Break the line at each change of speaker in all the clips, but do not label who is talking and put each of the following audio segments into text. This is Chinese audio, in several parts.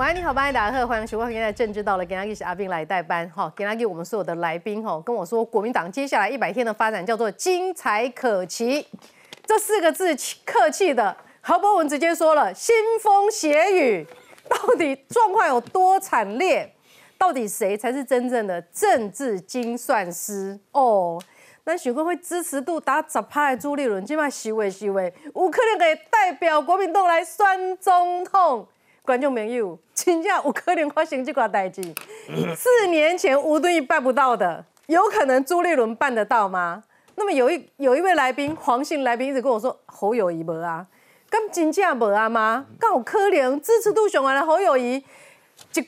晚安，你好，大家好，欢迎收看今天的政治到了，给大家是阿斌来代班哈，给大家我们所有的来宾哈，跟我说国民党接下来一百天的发展叫做精彩可期，这四个字客气的，何伯文直接说了腥风血雨，到底状况有多惨烈？到底谁才是真正的政治精算师？哦，那许哥会支持度打十趴的朱立伦，今麦虚伪虚伪，有可能给代表国民党来酸中痛。观众朋友，真正有可能发生这款代志。四年前吴敦义办不到的，有可能朱立伦办得到吗？那么有一有一位来宾，黄姓来宾一直跟我说侯友谊无啊，咁真正无啊吗？咁有可能支持度上来的侯友谊，一群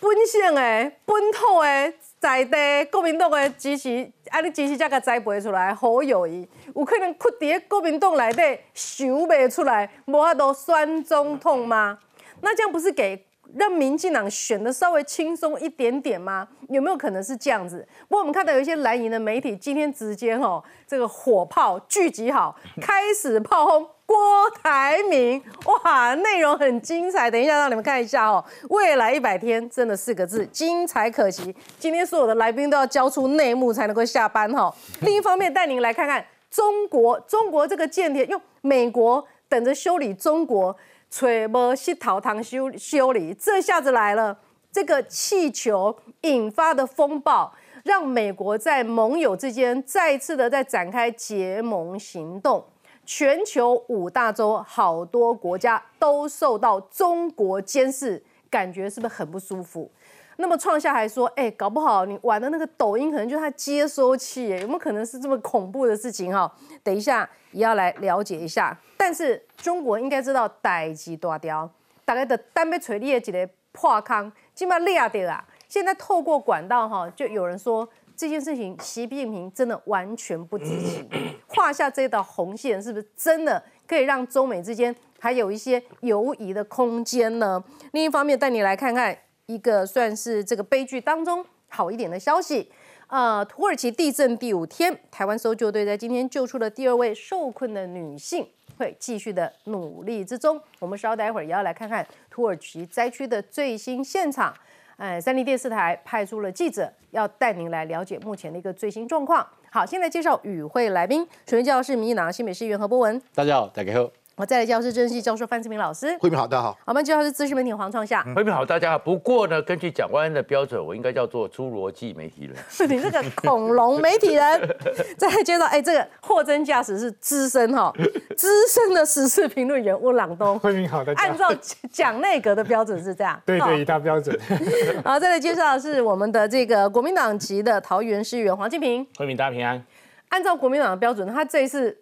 本省的本土的在地国民党的支持，安尼支持才甲栽培出来侯友谊，有可能屈伫国民党内底想袂出来，无法度选总统吗？那这样不是给让民进党选的稍微轻松一点点吗？有没有可能是这样子？不过我们看到有一些蓝营的媒体今天直接哦这个火炮聚集好，开始炮轰郭台铭，哇，内容很精彩。等一下让你们看一下哦，未来一百天真的四个字，精彩可期。今天所有的来宾都要交出内幕才能够下班哈。另一方面，带您来看看中国，中国这个间谍用美国等着修理中国。吹波西陶汤修修理，这下子来了。这个气球引发的风暴，让美国在盟友之间再次的在展开结盟行动。全球五大洲好多国家都受到中国监视，感觉是不是很不舒服？那么创下还说，哎，搞不好你玩的那个抖音可能就是它接收器，有没有可能是这么恐怖的事情？哈，等一下也要来了解一下。但是中国应该知道代际大雕，大概的单被锤裂几个破坑，起码裂掉啊。现在透过管道哈，就有人说这件事情，习近平真的完全不知情，画下这道红线，是不是真的可以让中美之间还有一些犹疑的空间呢？另一方面，带你来看看一个算是这个悲剧当中好一点的消息。呃，土耳其地震第五天，台湾搜救队在今天救出了第二位受困的女性。会继续的努力之中，我们稍待会儿也要来看看土耳其灾区的最新现场。哎，三立电视台派出了记者，要带您来了解目前的一个最新状况。好，现在介绍与会来宾，首先介绍是民进党新北市议员何博文。
大家好，大家好。
我再来教是政治系教授范志明老师，
慧明好，大家好。
我们介绍是资深媒体黄创夏，
慧明好，大家好。不过呢，根据蒋万安的标准，我应该叫做侏罗纪媒体人。
是 你这个恐龙媒体人。再来介绍，哎，这个货真价实是资深哈，资深的时事评论员温朗东。
慧明好，大家
按照蒋内阁的标准是这样。
对对，一大标准。
好，再来介绍的是我们的这个国民党籍的桃园市议员黄金平。
慧明大家平安。
按照国民党的标准，他这一次。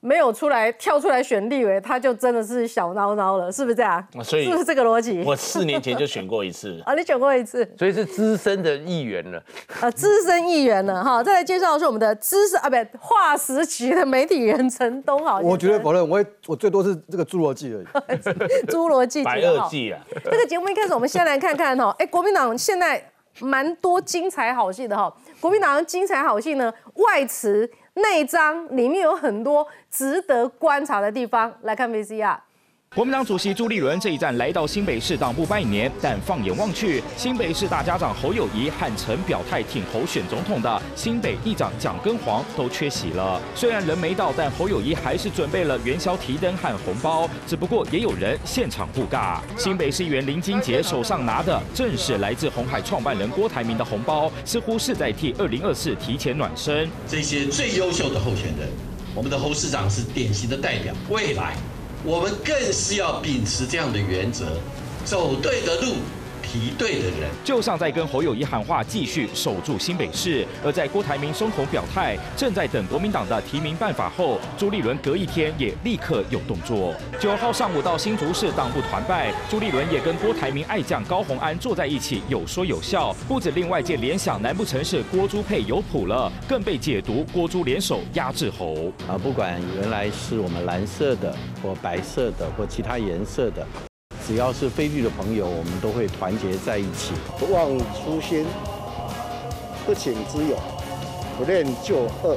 没有出来跳出来选立委，他就真的是小孬孬了，是不是这样？
所以
是不是这个逻辑？
我四年前就选过一次
啊，你选过一次，
所以是资深的议员了
啊，资深议员了哈。再来介绍的是我们的资深啊，不对，化石级的媒体人陈东豪。
我觉得否认，我我最多是这个侏罗纪而已，
侏罗纪
白垩纪啊。
这个节目一开始，我们先来看看哈，哎，国民党现在蛮多精彩好戏的哈。国民党精彩好戏呢，外词。内章里面有很多值得观察的地方，来看 VCR。
国民党主席朱立伦这一站来到新北市党部拜年，但放眼望去，新北市大家长侯友谊和曾表态挺侯选总统的新北议长蒋根煌都缺席了。虽然人没到，但侯友谊还是准备了元宵提灯和红包。只不过也有人现场不尬。新北市议员林金杰手上拿的正是来自红海创办人郭台铭的红包，似乎是在替二零二四提前暖身。
这些最优秀的候选人，我们的侯市长是典型的代表，未来。我们更是要秉持这样的原则，走对的路。提对的人，
就像在跟侯友谊喊话，继续守住新北市；而在郭台铭松口表态，正在等国民党的提名办法后，朱立伦隔一天也立刻有动作。九号上午到新竹市党部团拜，朱立伦也跟郭台铭爱将高鸿安坐在一起，有说有笑，不止令外界联想难不成是郭朱配有谱了，更被解读郭朱联手压制侯。
啊，不管原来是我们蓝色的或白色的或其他颜色的。只要是菲律宾的朋友，我们都会团结在一起。
不忘初心，不请之友，不恋旧恶，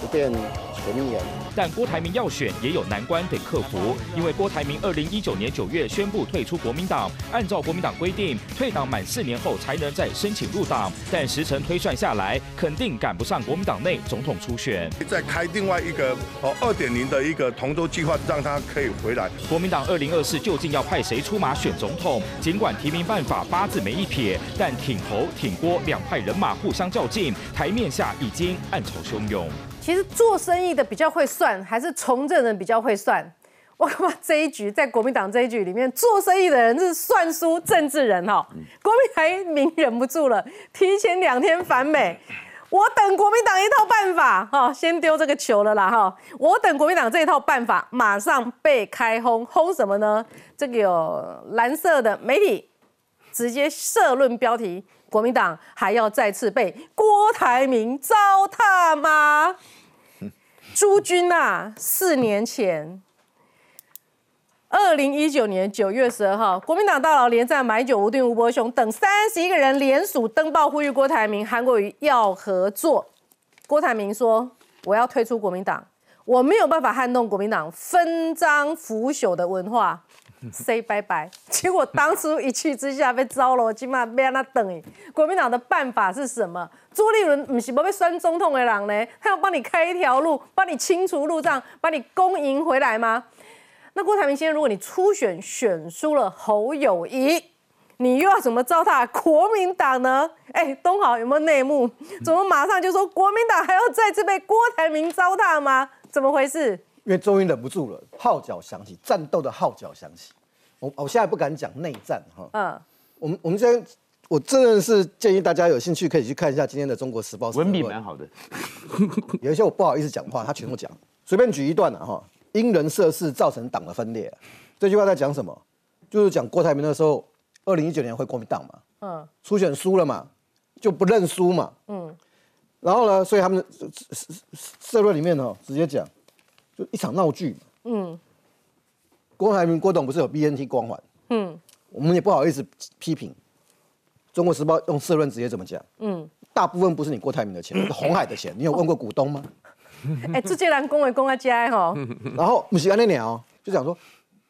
不变
前年。
但郭台铭要选也有难关得克服，因为郭台铭二零一九年九月宣布退出国民党，按照国民党规定，退党满四年后才能再申请入党，但时程推算下来，肯定赶不上国民党内总统初选。
再开另外一个哦二点零的一个同舟计划，让他可以回来。
国民党二零二四究竟要派谁出马选总统？尽管提名办法八字没一撇，但挺侯挺郭两派人马互相较劲，台面下已经暗潮汹涌。
其实做生意的比较会算，还是从政人比较会算？我他妈这一局在国民党这一局里面，做生意的人是算输政治人哈。国民台民忍不住了，提前两天反美。我等国民党一套办法哈，先丢这个球了啦哈。我等国民党这一套办法马上被开轰，轰什么呢？这个有蓝色的媒体直接社论标题：国民党还要再次被郭台铭糟蹋吗？朱军呐，四年前，二零一九年九月十二号，国民党大佬连战、买酒、吴敦、吴伯雄等三十一个人联署登报呼吁郭台铭、韩国瑜要合作。郭台铭说：“我要退出国民党，我没有办法撼动国民党分赃腐朽的文化。” say 拜拜，结果当初一气之下被糟了，起码被他等。国民党的办法是什么？朱立伦不是不被酸总统的人呢？他要帮你开一条路，帮你清除路障，把你攻赢回来吗？那郭台铭先生，如果你初选选输了侯友谊，你又要怎么糟蹋国民党呢？哎，东豪有没有内幕？怎么马上就说国民党还要再次被郭台铭糟蹋吗？怎么回事？
因为终于忍不住了，号角响起，战斗的号角响起。我我现在不敢讲内战哈，嗯，我们我们现在我真的是建议大家有兴趣可以去看一下今天的《中国时报》，
文笔蛮好的。
有一些我不好意思讲话，他全部讲，随便举一段了哈。因人设事造成党的分裂，这句话在讲什么？就是讲郭台铭那时候，二零一九年回国民党嘛，嗯，初选输了嘛，就不认输嘛，嗯，然后呢，所以他们社论里面呢直接讲。就一场闹剧，嗯，郭台铭、郭董不是有 BNT 光环，嗯，我们也不好意思批评，《中国时报》用社论直接怎么讲，嗯，大部分不是你郭台铭的钱，是 红海的钱，你有问过股东吗？
哎，这些人公为公啊家吼，
然后不是安那鸟，就讲说，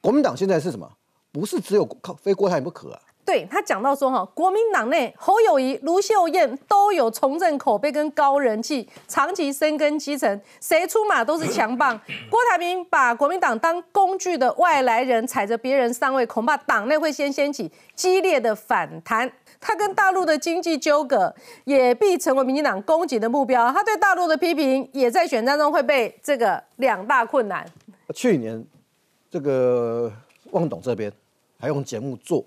国民党现在是什么？不是只有靠非郭台铭不可啊。
对他讲到说哈，国民党内侯友谊、卢秀燕都有从政口碑跟高人气，长期深耕基层，谁出马都是强棒。郭台铭把国民党当工具的外来人，踩着别人上位，恐怕党内会先掀起激烈的反弹。他跟大陆的经济纠葛，也必成为民进党攻击的目标。他对大陆的批评，也在选战中会被这个两大困难。
去年这个汪董这边还用节目做。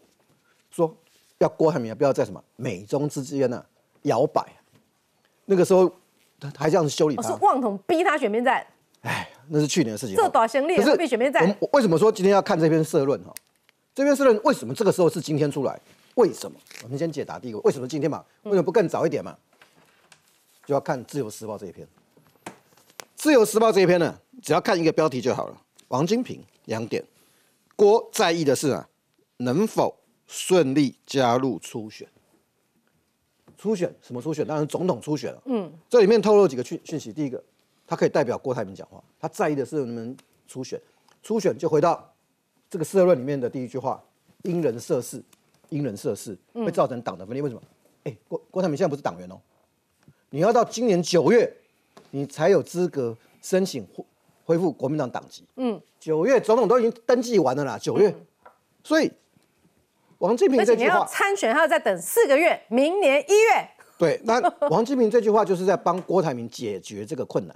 说要郭台铭不要在什么美中之间呢摇摆，那个时候他还这样子修理他，
是旺统逼他选边站。
哎，那是去年的事情。
这短行李是必选边站。
为什么说今天要看这篇社论哈？这篇社论为什么这个时候是今天出来？为什么？我们先解答第一个，为什么今天嘛？为什么不更早一点嘛？就要看《自由时报》这一篇，《自由时报》这一篇呢，只要看一个标题就好了。王金平两点，郭在意的是啊，能否？顺利加入初选，初选什么初选？当然总统初选了。嗯，这里面透露几个讯讯息。第一个，他可以代表郭台铭讲话，他在意的是你们初选。初选就回到这个社论里面的第一句话：因人设事，因人设事会造成党的分裂。为什么？哎，郭郭台铭现在不是党员哦，你要到今年九月，你才有资格申请恢恢复国民党党籍。嗯，九月总统都已经登记完了啦，九月，所以。王金平这句话
参选还要再等四个月，明年一月。
对，那王金平这句话就是在帮郭台铭解决这个困难。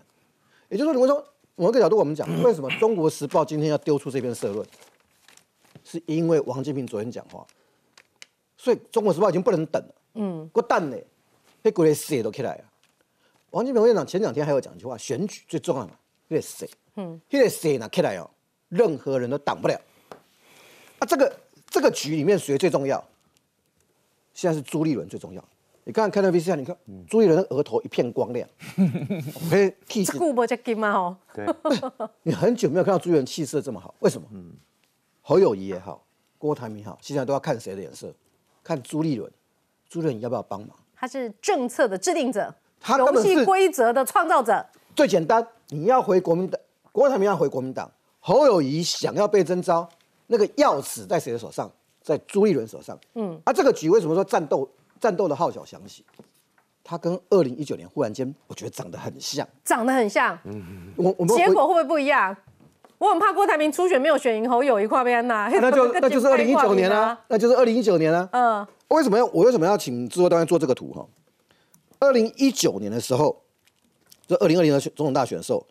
也就是说，你会说某一个角度，我们讲为什么《中国时报》今天要丢出这篇社论，是因为王金平昨天讲话，所以《中国时报》已经不能等了。嗯，过蛋呢，被国内写都起来了。王金平院长前两天还有讲一句话：选举最重要嘛，那血，嗯，那个血呢起来哦，任何人都挡不了。啊，这个。这个局里面谁最重要？现在是朱立伦最重要。你刚刚看到 V C R，你看朱立伦的额头一片光亮，
哎，气色。顾不着金嘛哦。
对。你很久没有看到朱立伦气色这么好，为什么？嗯。侯友谊也好，郭台铭也好，现在都要看谁的脸色？看朱立伦，朱立伦要不要帮忙？
他是政策的制定者，他游戏规则的创造者。
最简单，你要回国民党，郭台铭要回国民党，侯友谊想要被征召，那个钥匙在谁的手上？在朱立伦手上。嗯，啊，这个局为什么说战斗战斗的号角响起？他跟二零一九年忽然间，我觉得长得很像。
长得很像，嗯
我我们
结果会不会不一样？我很怕郭台铭初选没有选赢侯友谊跨边呐，
那就 那就是二零一九年啊，那就是二零一九年啊。
嗯，
为什么要我为什么要请制作单位做这个图哈？二零一九年的时候，就二零二零的选总统大选的时候，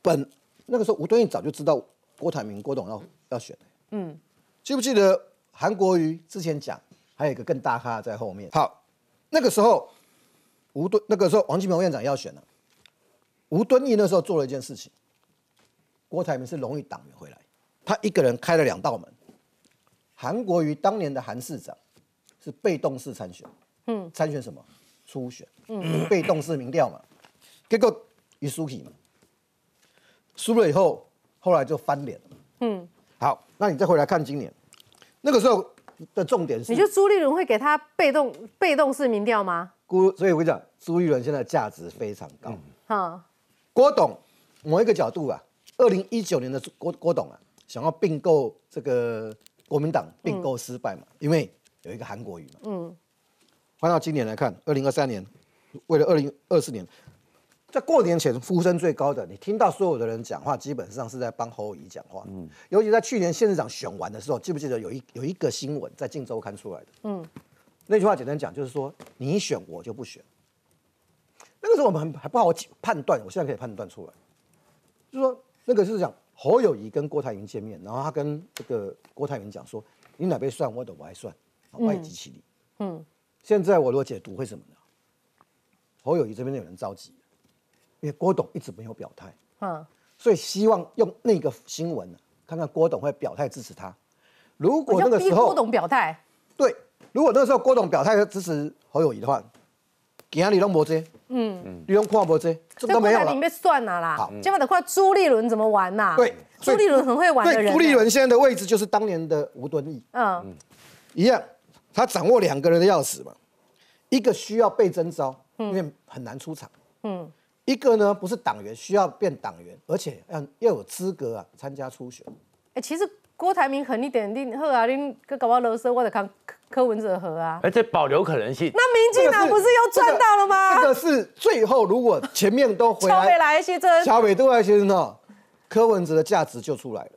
本那个时候吴敦义早就知道郭台铭郭董要要选嗯，记不记得韩国瑜之前讲，还有一个更大咖在后面。好，那个时候吴敦那个时候王金平院长要选了，吴敦义那时候做了一件事情，郭台铭是荣誉党员回来，他一个人开了两道门。韩国瑜当年的韩市长是被动式参选，嗯，参选什么？初选，嗯，被动式民调嘛，结果一输起嘛，输了以后，后来就翻脸了，嗯，好，那你再回来看今年，那个时候的重点是，
你觉得朱立伦会给他被动被动式民调吗？
郭，所以我跟你讲，朱立伦现在价值非常高，
哈，
郭董某一个角度啊，二零一九年的郭郭董啊，想要并购这个国民党并购失败嘛，因为有一个韩国瑜嘛，嗯，换到今年来看，二零二三年，为了二零二四年，在过年前呼声最高的，你听到所有的人讲话，基本上是在帮侯友谊讲话，嗯，尤其在去年县市长选完的时候，记不记得有一有一个新闻在《镜周刊》出来的，嗯，那句话简单讲就是说，你选我就不选。那个时候我们还还不好判断，我现在可以判断出来，就是说那个是讲侯友谊跟郭台铭见面，然后他跟这个郭台铭讲说，你哪边算我的我还算，外机起立。嗯，现在我如果解读会什么呢？侯友谊这边有人着急，因为郭董一直没有表态，嗯，所以希望用那个新闻，看看郭董会表态支持他。如果那个时候
郭董表态，
对，如果那个时候郭董表态支持侯友谊的话，其他李龙博这，嗯，李龙看博这，这都没有了。
被算了啦。好，结果的话，朱立伦怎么玩呐？
对，
朱立伦很会玩的人。
对，朱立伦现在的位置就是当年的吴敦义，嗯，一样，他掌握两个人的钥匙嘛，一个需要被征召，因为很难出场，嗯，一个呢不是党员，需要变党员，而且要要有资格啊参加初选。
哎，其实郭台铭狠一点，你好啊，你搁搞我勒索，我得看。柯文哲和啊，
而且保留可能性。
那民进党不是又赚到了吗？
这个是最后，如果前面都回来，
小来先生，
小北都来先生哦，柯文哲的价值就出来了。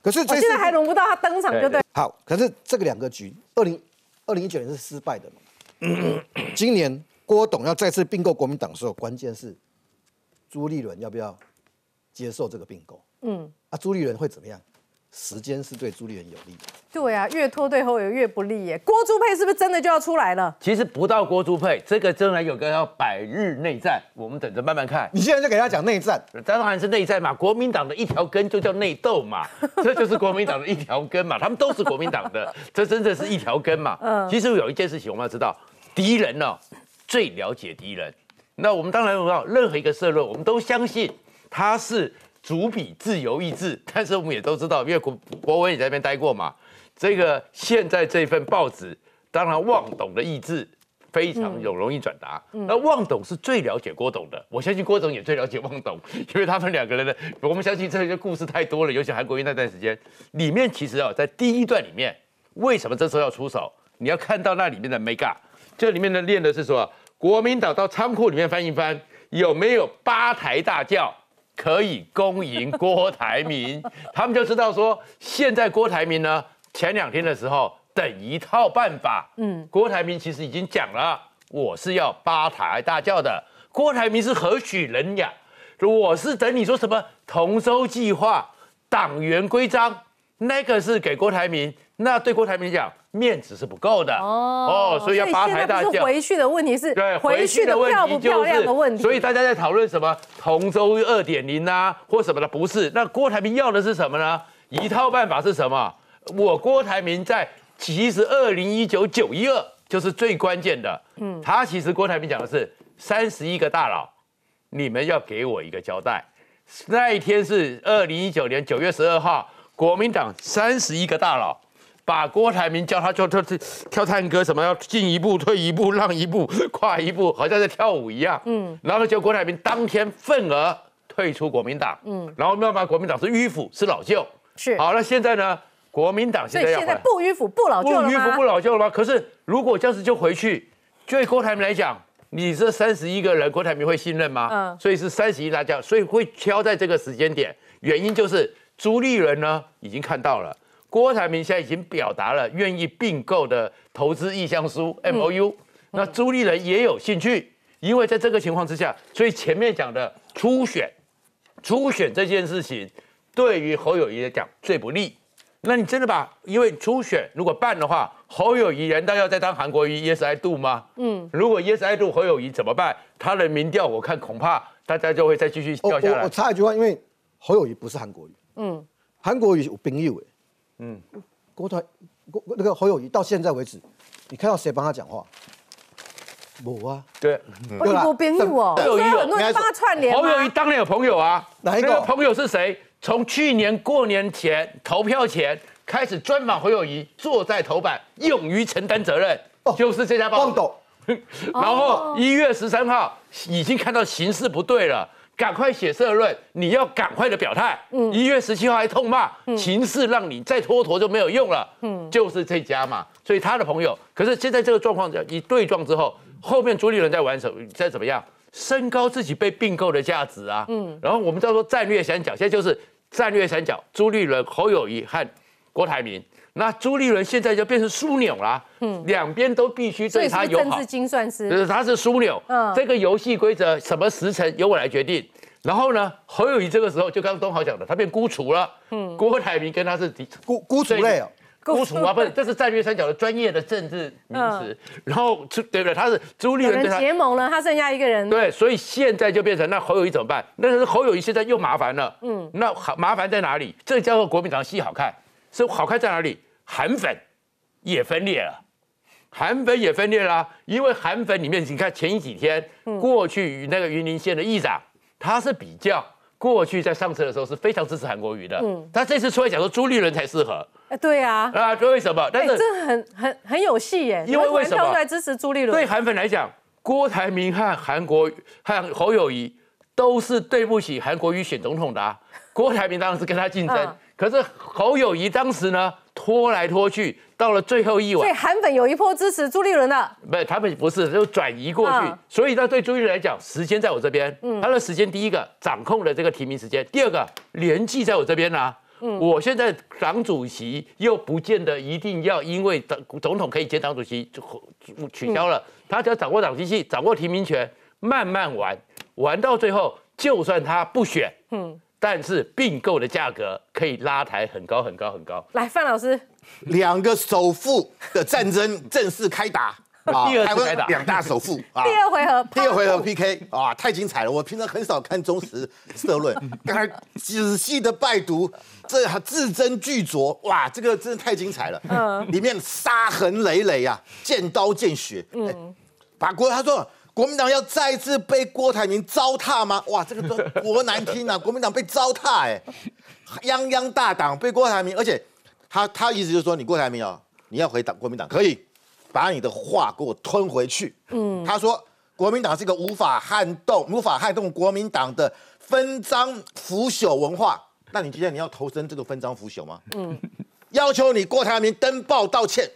可是我
现在还轮不到他登场，就对。
好，可是这个两个局，二零二零一九年是失败的嘛？今年郭董要再次并购国民党的时候，关键是朱立伦要不要接受这个并购？嗯，啊，朱立伦会怎么样？时间是对朱立伦有利的，
对啊，越拖对后友越不利耶。郭朱配是不是真的就要出来了？
其实不到郭朱配，这个真的有个要百日内战，我们等着慢慢看。
你现在就给他讲内战，
当然是内战嘛。国民党的一条根就叫内斗嘛，这就是国民党的一条根嘛。他们都是国民党的，这真的是一条根嘛。嗯，其实有一件事情我们要知道，敌人呢最了解敌人。那我们当然要任何一个社论，我们都相信他是。主笔自由意志，但是我们也都知道，因为国国文也在那边待过嘛。这个现在这份报纸，当然望董的意志非常有容易转达。那望董是最了解郭董的，我相信郭董也最了解望董，因为他们两个人的，我们相信这些故事太多了，尤其韩国瑜那段时间里面，其实啊，在第一段里面，为什么这时候要出手？你要看到那里面的 mega，这里面的练的是说，国民党到仓库里面翻一翻，有没有八抬大轿？可以恭迎郭台铭，他们就知道说，现在郭台铭呢，前两天的时候等一套办法，嗯，郭台铭其实已经讲了，我是要八抬大轿的，郭台铭是何许人呀？我是等你说什么同舟计划、党员规章，那个是给郭台铭，那对郭台铭讲。面子是不够的哦，所以要八抬大轿。
回去的问题是，
对，
回去的漂不漂亮的问题。
所以大家在讨论什么同舟二点零啊，或什么的，不是。那郭台铭要的是什么呢？一套办法是什么？我郭台铭在其实二零一九九一二就是最关键的。嗯，他其实郭台铭讲的是三十一个大佬，你们要给我一个交代。那一天是二零一九年九月十二号，国民党三十一个大佬。把郭台铭叫他就跳跳跳探戈，什么要进一步、退一步、让一步、跨一步，好像在跳舞一样。嗯，然后就郭台铭当天愤而退出国民党。嗯，然后慢慢国民党是迂腐，是老旧。
是
好，那现在呢？国民党
现
在要现
在不迂腐不老旧了吗
迂腐不？老旧了吗？可是如果这样子就回去，对郭台铭来讲，你这三十一个人，郭台铭会信任吗？
嗯
所以是三十一大家，所以会挑在这个时间点，原因就是朱立伦呢已经看到了。郭台铭现在已经表达了愿意并购的投资意向书 M O U，、那朱立伦也有兴趣，因为在这个情况之下，所以前面讲的初选，初选这件事情对于侯友谊来讲最不利。那你真的把，因为初选如果办的话，侯友谊难道要再当韩国瑜 Yes I do 吗？嗯，如果 Yes I do 侯友谊怎么办？他的民调我看恐怕大家就会再继续
我我我
掉下来。
插一句话，因为侯友谊不是韩国瑜，嗯，韩国瑜有朋友哎，嗯，郭台郭那个侯友谊到现在为止，你看到谁帮他讲话？我啊，
对，
哦，你不编译哦，所以
侯友谊有
很多人帮他串联
侯友谊
吗？
当然有朋友啊，
哪一个？
那个朋友是谁？从去年过年前投票前开始专访侯友谊，坐在头版，勇于承担责任，
哦。
就是这家报 然后一月十三号已经看到形势不对了，赶快写社论，你要赶快的表态。一月十七号还痛骂，形势让你再蹉跎就没有用了。就是这家嘛，所以他的朋友，可是现在这个状况一对撞之后，后面朱立伦在玩什么？在怎么样？升高自己被并购的价值啊。嗯，然后我们叫做战略三角，现在就是战略三角，朱立伦、侯友谊和郭台铭。那朱立伦现在就变成枢纽啦，嗯，两边都必须对他友好
政治。精算师？
就是他是枢纽，
嗯
这个游戏规则什么时辰由我来决定。然后呢，侯友谊这个时候就刚刚东豪讲的，他变孤雏了。嗯，郭台铭跟他是敌
孤孤雏类哦，
孤雏啊，不是，这是战略三角的专业的政治名词。然后朱对不对？他是朱立伦对他
结盟了，他剩下一个人。
对，所以现在就变成那侯友谊怎么办？那是侯友谊现在又麻烦了。嗯，那好麻烦在哪里？这叫做国民党戏好看，是好看在哪里？韩粉也分裂了。韩粉也分裂啦、因为韩粉里面，你看前几天，过去那个云林县的议长，他是比较过去在上车的时候是非常支持韩国瑜的，他这次出来讲说朱立伦才适合
哎，对啊，
啊，为什么？但
哎，
是
这很很很有戏耶，
因为为什么
来支持朱立
对？韩粉来讲，郭台铭和韩国和侯友谊都是对不起韩国瑜选总统的、啊。郭台铭当然是跟他竞争，
嗯
可是侯友谊当时呢拖来拖去，到了最后一晚。
所以
晚，
韩粉有一波支持朱立伦的，
不是他们不是就转移过去，
嗯。
所以呢对朱立伦来讲，时间在我这边，嗯。他的时间第一个掌控了这个提名时间，第二个年纪在我这边啦、我现在党主席又不见得一定要因为党总统可以接党主席就取消了，他只要掌握党机器，掌握提名权，慢慢玩，玩到最后，就算他不选，嗯，但是并购的价格可以拉抬很高很高很高。
来，范老师，
两个首富的战争正式开打 啊
开打
两大首富啊
第二回合，
第二回合 PK 啊，太精彩了！我平常很少看中时社论，刚才仔细的拜读，这字斟句酌，哇，这个真的太精彩了。嗯，里面杀痕累累啊，见刀见血。嗯，把国他说国民党要再次被郭台铭糟蹋吗？哇，这个都多难听啊！国民党被糟蹋哎、泱泱大党被郭台铭，而且他他意思就是说，你郭台铭啊，你要回党国民党可以，把你的话给我吞回去。嗯，他说国民党是一个无法撼动、无法撼动国民党的分赃腐朽文化。那你今天你要投身这个分赃腐朽吗？嗯，要求你郭台铭登报道歉。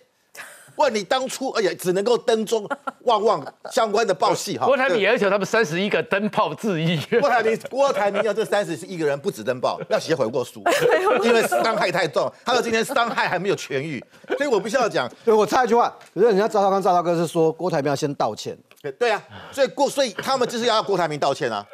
问你当初，哎呀只能够登中 旺旺相关的报系哈。
郭台铭要求他们三十一个灯泡致意。
郭台铭，郭台铭要这三十一个人不止登报，要写悔过书，因为伤害太重，他到今天伤害还没有痊愈，所以我必须要讲，
对我插一句话，可是人家赵少康赵大哥是说郭台铭要先道歉，
对对啊，所以郭，所以他们就是要郭台铭道歉啊，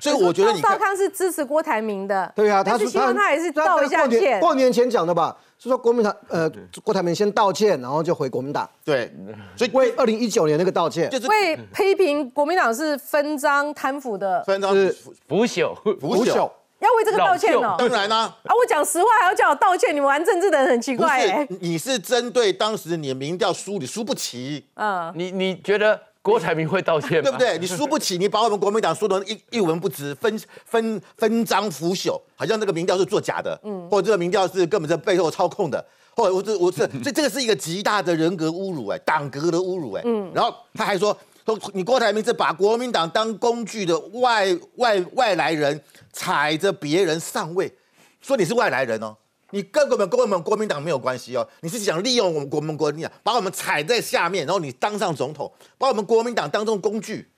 所以我觉得你看，
赵少康是支持郭台铭的，
对啊，他
但是希望他也是道一下歉。
过年前讲的吧，是说国民党呃郭台铭先道歉，然后就回国民党，
对，所以
为二零一九年那个道歉，
就是
为批评国民党是分赃贪腐的，
分赃
是。
腐朽，
腐朽，
要为这个道歉哦。
老
当然啦、
啊，我讲实话还要叫我道歉，你们玩政治的人很奇
不
怪
你是针对当时你的民调输你输不起，
嗯，
你你觉得郭台铭会道歉吗？
对不对？你输不起，你把我们国民党输得一一文不值，分分分赃腐朽，好像这个民调是作假的，嗯，或者这个民调是根本在背后操控的，或者我这我这，所以这个是一个极大的人格侮辱，哎，党格的侮辱，哎，嗯，然后他还说说你郭台铭是把国民党当工具的外外外来人，踩着别人上位，说你是外来人哦。你跟我们跟我们国民党没有关系哦，你是想利用我们国民国民党，把我们踩在下面，然后你当上总统，把我们国民党当成工具。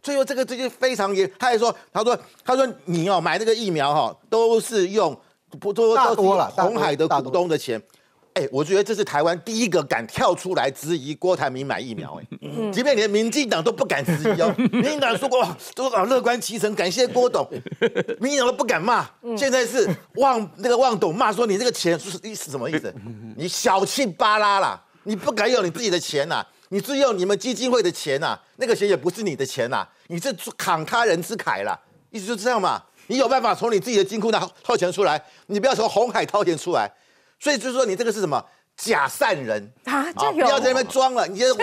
最后这个这就非常严，他还说，他说他说你哦买这个疫苗哈，都是用不都都是红海的股东的钱。哎，我觉得这是台湾第一个敢跳出来质疑郭台铭买疫苗，哎，即便连民进党都不敢质疑哦。民进党说过都啊乐观其成，感谢郭董，民进党都不敢骂。现在是望那个望董骂说你这个钱是意思什么意思？你小气巴拉啦，你不敢用你自己的钱呐，你只用你们基金会的钱呐，那个钱也不是你的钱呐，你是慷他人之慨啦，意思就这样嘛。你有办法从你自己的金库拿掏钱出来，你不要从红海掏钱出来。所以就是说，你这个是什么假善人
啊？不
要在那边装了，你这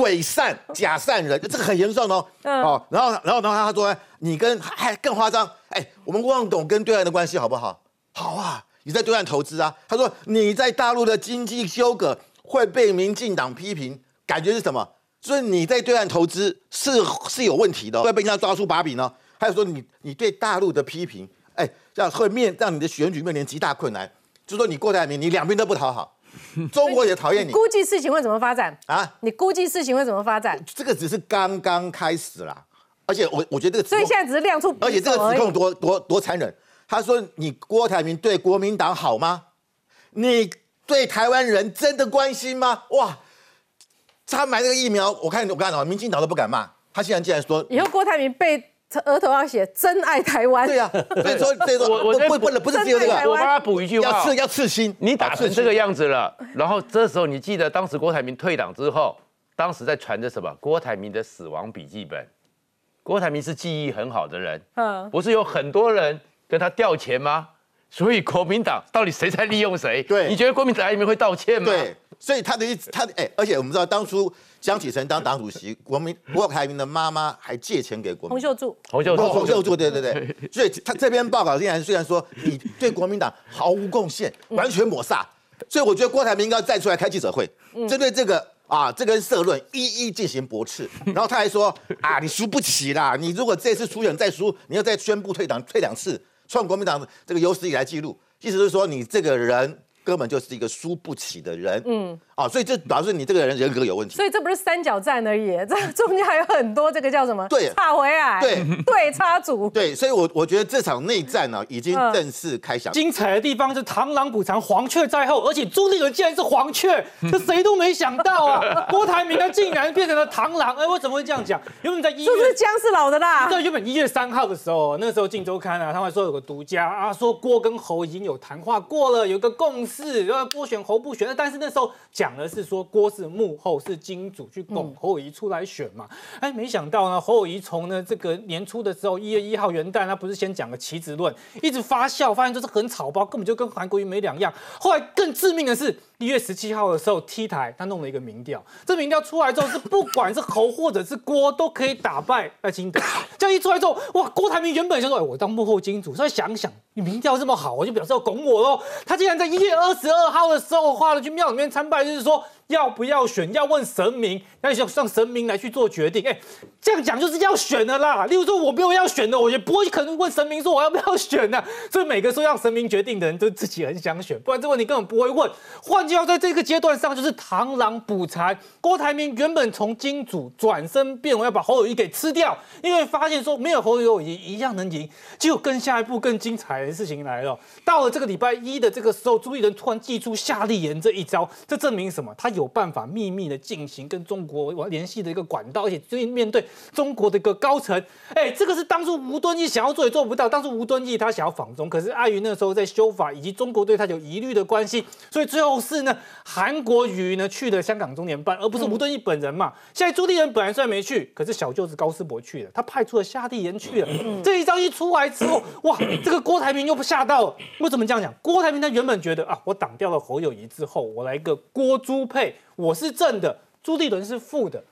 伪善假善人，这个很严重哦。哦，然后，然后，然后他说，你跟还更夸张，哎，我们汪董跟对岸的关系好不好？好啊，你在对岸投资啊。他说你在大陆的经济纠葛会被民进党批评，感觉是什么？所以你在对岸投资是是有问题的，会被人家抓出把柄呢。还有说你你对大陆的批评，哎，这样会面让你的选举面临极大困难。就说你郭台铭，你两边都不讨好，中国也讨厌你。
估计事情会怎么发展啊？你估计事情会怎么发展？
这个只是刚刚开始啦，而且我我觉得这个，
所以现在只是亮出，
而且这个指控多多多残忍。他说你郭台铭对国民党好吗？你对台湾人真的关心吗？哇，他买这个疫苗，我看我看到民进党都不敢骂，他现在竟然说
以后郭台铭被。额头要写“真爱台湾”。
对呀，所以说，所以说，我我不不不是只有这个，
我帮他补一句话，
要刺要刺心。
你打成这个样子了，然后这时候你记得当时郭台铭退党之后，当时在传着什么？郭台铭的死亡笔记本。郭台铭是记忆很好的人，嗯，不是有很多人跟他调钱吗？所以国民党到底谁在利用谁？
对，
你觉得国民党里面会道歉吗？
对，所以他的意思，他哎，而且我们知道当初。江启臣当党主席，国民郭台铭的妈妈还借钱给国民。
洪秀柱，
洪秀柱，
洪秀柱，对对对，所以他这篇报告竟然虽然说你对国民党毫无贡献，完全抹煞，所以我觉得郭台铭应该再出来开记者会，针对这个啊这个社论一一进行驳斥，然后他还说啊你输不起啦，你如果这次出选再输，你要再宣布退党退两次，创国民党这个有史以来记录，意思是说你这个人。根本就是一个输不起的人，嗯，啊，所以这表示你这个人人格有问题。
所以这不是三角战而已，这中间还有很多这个叫什么？
对，
插回来，
对，
对插组，
对，所以我我觉得这场内战呢，已经正式开响。
精彩的地方是螳螂捕蝉，黄雀在后，而且朱立伦竟然是黄雀，这 谁都没想到啊！郭台铭他竟然变成了螳螂，哎，我怎么会这样讲？原本在一月，
是姜是老的啦。
对，原本一月三号的时候，那时候《镜周刊》啊，他们说有个独家啊，说郭跟侯已经有谈话过了，有个共识，然后郭。选侯不选，但是那时候讲的是说郭是幕后是金主去拱侯友谊出来选嘛，哎，没想到呢，侯友谊从呢这个年初的时候一月一号元旦，他不是先讲个棋子论，一直发酵，发现就是很草包，根本就跟韩国瑜没两样。后来更致命的是一月十七号的时候，T 台他弄了一个民调，这民调出来之后是不管是侯或者是郭都可以打败赖清德，这样一出来之后，哇，郭台铭原本想说，哎，我当幕后金主，再想想你民调这么好，我就表示要拱我喽。他竟然在一月二十二号的。时候花了去庙里面参拜，就是说。要不要选？要问神明，要让神明来去做决定。哎，这样讲就是要选的啦。例如说，我没有要选的，我也不会可能问神明说我要不要选呢。所以每个说让神明决定的人，都自己很想选，不然这问题根本不会问。换句话说，在这个阶段上，就是螳螂捕蝉。郭台铭原本从金主转身变为要把侯友谊给吃掉，因为发现说没有侯友谊一样能赢。结果更下一步更精彩的事情来了。到了这个礼拜一的这个时候，朱立伦突然祭出夏立言这一招，这证明什么？他有。有办法秘密的进行跟中国联系的一个管道，而且最近面对中国的一个高层，哎，这个是当初吴敦义想要做也做不到。当初吴敦义他想要访中，可是碍于那时候在修法以及中国对他有疑虑的关系，所以最后是呢韩国瑜呢去了香港中联办，而不是吴敦义本人嘛。现在朱立伦本来虽然没去，可是小舅子高思博去了，他派出了夏立言去了。这一招一出来之后，哇，这个郭台铭又不吓到了。为什么这样讲？郭台铭他原本觉得啊，我挡掉了侯友谊之后，我来一个郭朱配。我是正的，朱立伦是负的，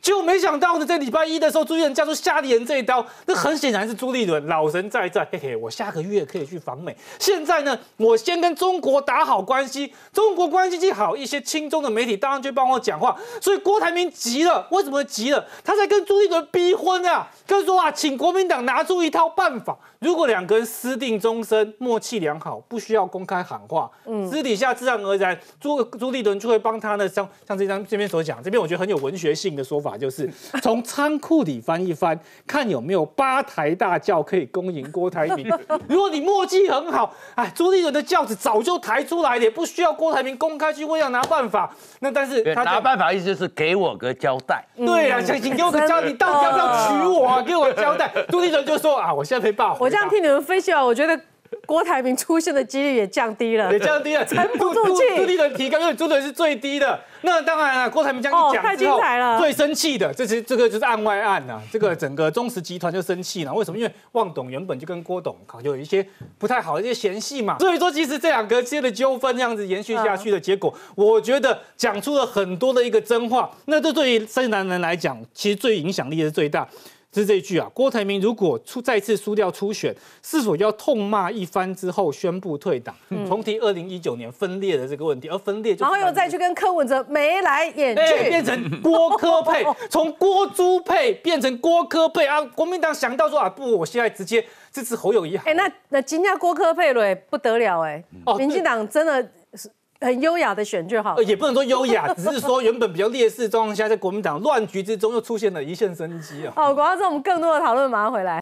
结果没想到呢，在礼拜一的时候，朱立伦加出夏立言这一刀，那很显然是朱立伦老神在在，嘿嘿，我下个月可以去访美。现在呢，我先跟中国打好关系，中国关系既好，一些亲中的媒体当然就帮我讲话。所以郭台铭急了，为什么急了？他在跟朱立伦逼婚啊，跟说啊，请国民党拿出一套办法，如果两个人私定终身，默契良好，不需要公开喊话，嗯，私底下自然而然，朱朱立伦就会帮他呢，像像这张这边所讲，这边我觉得很有文学性的说法，就是 从仓库里翻一翻，看有没有八抬大轿可以恭迎郭台铭。如果你默契很好，哎，朱立伦的轿子早就抬出来了，也不需要郭台铭公开去问要拿办法。那但是他
拿办法意思就是给我个交代。
对啊，想请给我个交代，你到底要不要娶我啊？给我交代。朱立伦就说啊，我现在没办法。
我这样听你们分析啊，我觉得。郭台铭出现的几率也降低了，
也降低了，
沉不住气。
朱立伦提高，因为朱立伦是最低的。那当然了，郭台铭这样一讲之后，最生气的，这是这个就是案外案呐。这个整个中石集团就生气了。为什么？因为旺董原本就跟郭董有一些不太好的一些嫌隙嘛。所以说，其实这两个之间的纠纷这样子延续下去的结果，我觉得讲出了很多的一个真话。那这对于深南人来讲，其实最影响力是最大。是这一句啊，郭台铭如果出再次输掉初选，是否要痛骂一番之后宣布退党，重提二零一九年分裂的这个问题？而分裂，
然后又再去跟柯文哲眉来眼去，
变成郭科配，从郭朱配变成郭科配啊！国民党想到说啊，不，我现在直接支持侯友谊。
哎，那那今天郭科配了，不得了哎！民进党真的是。很优雅的选就好，
也不能说优雅，只是说原本比较劣势状况下，在国民党乱局之中又出现了一线生机啊。
好，广告之后我们更多的讨论马上回来。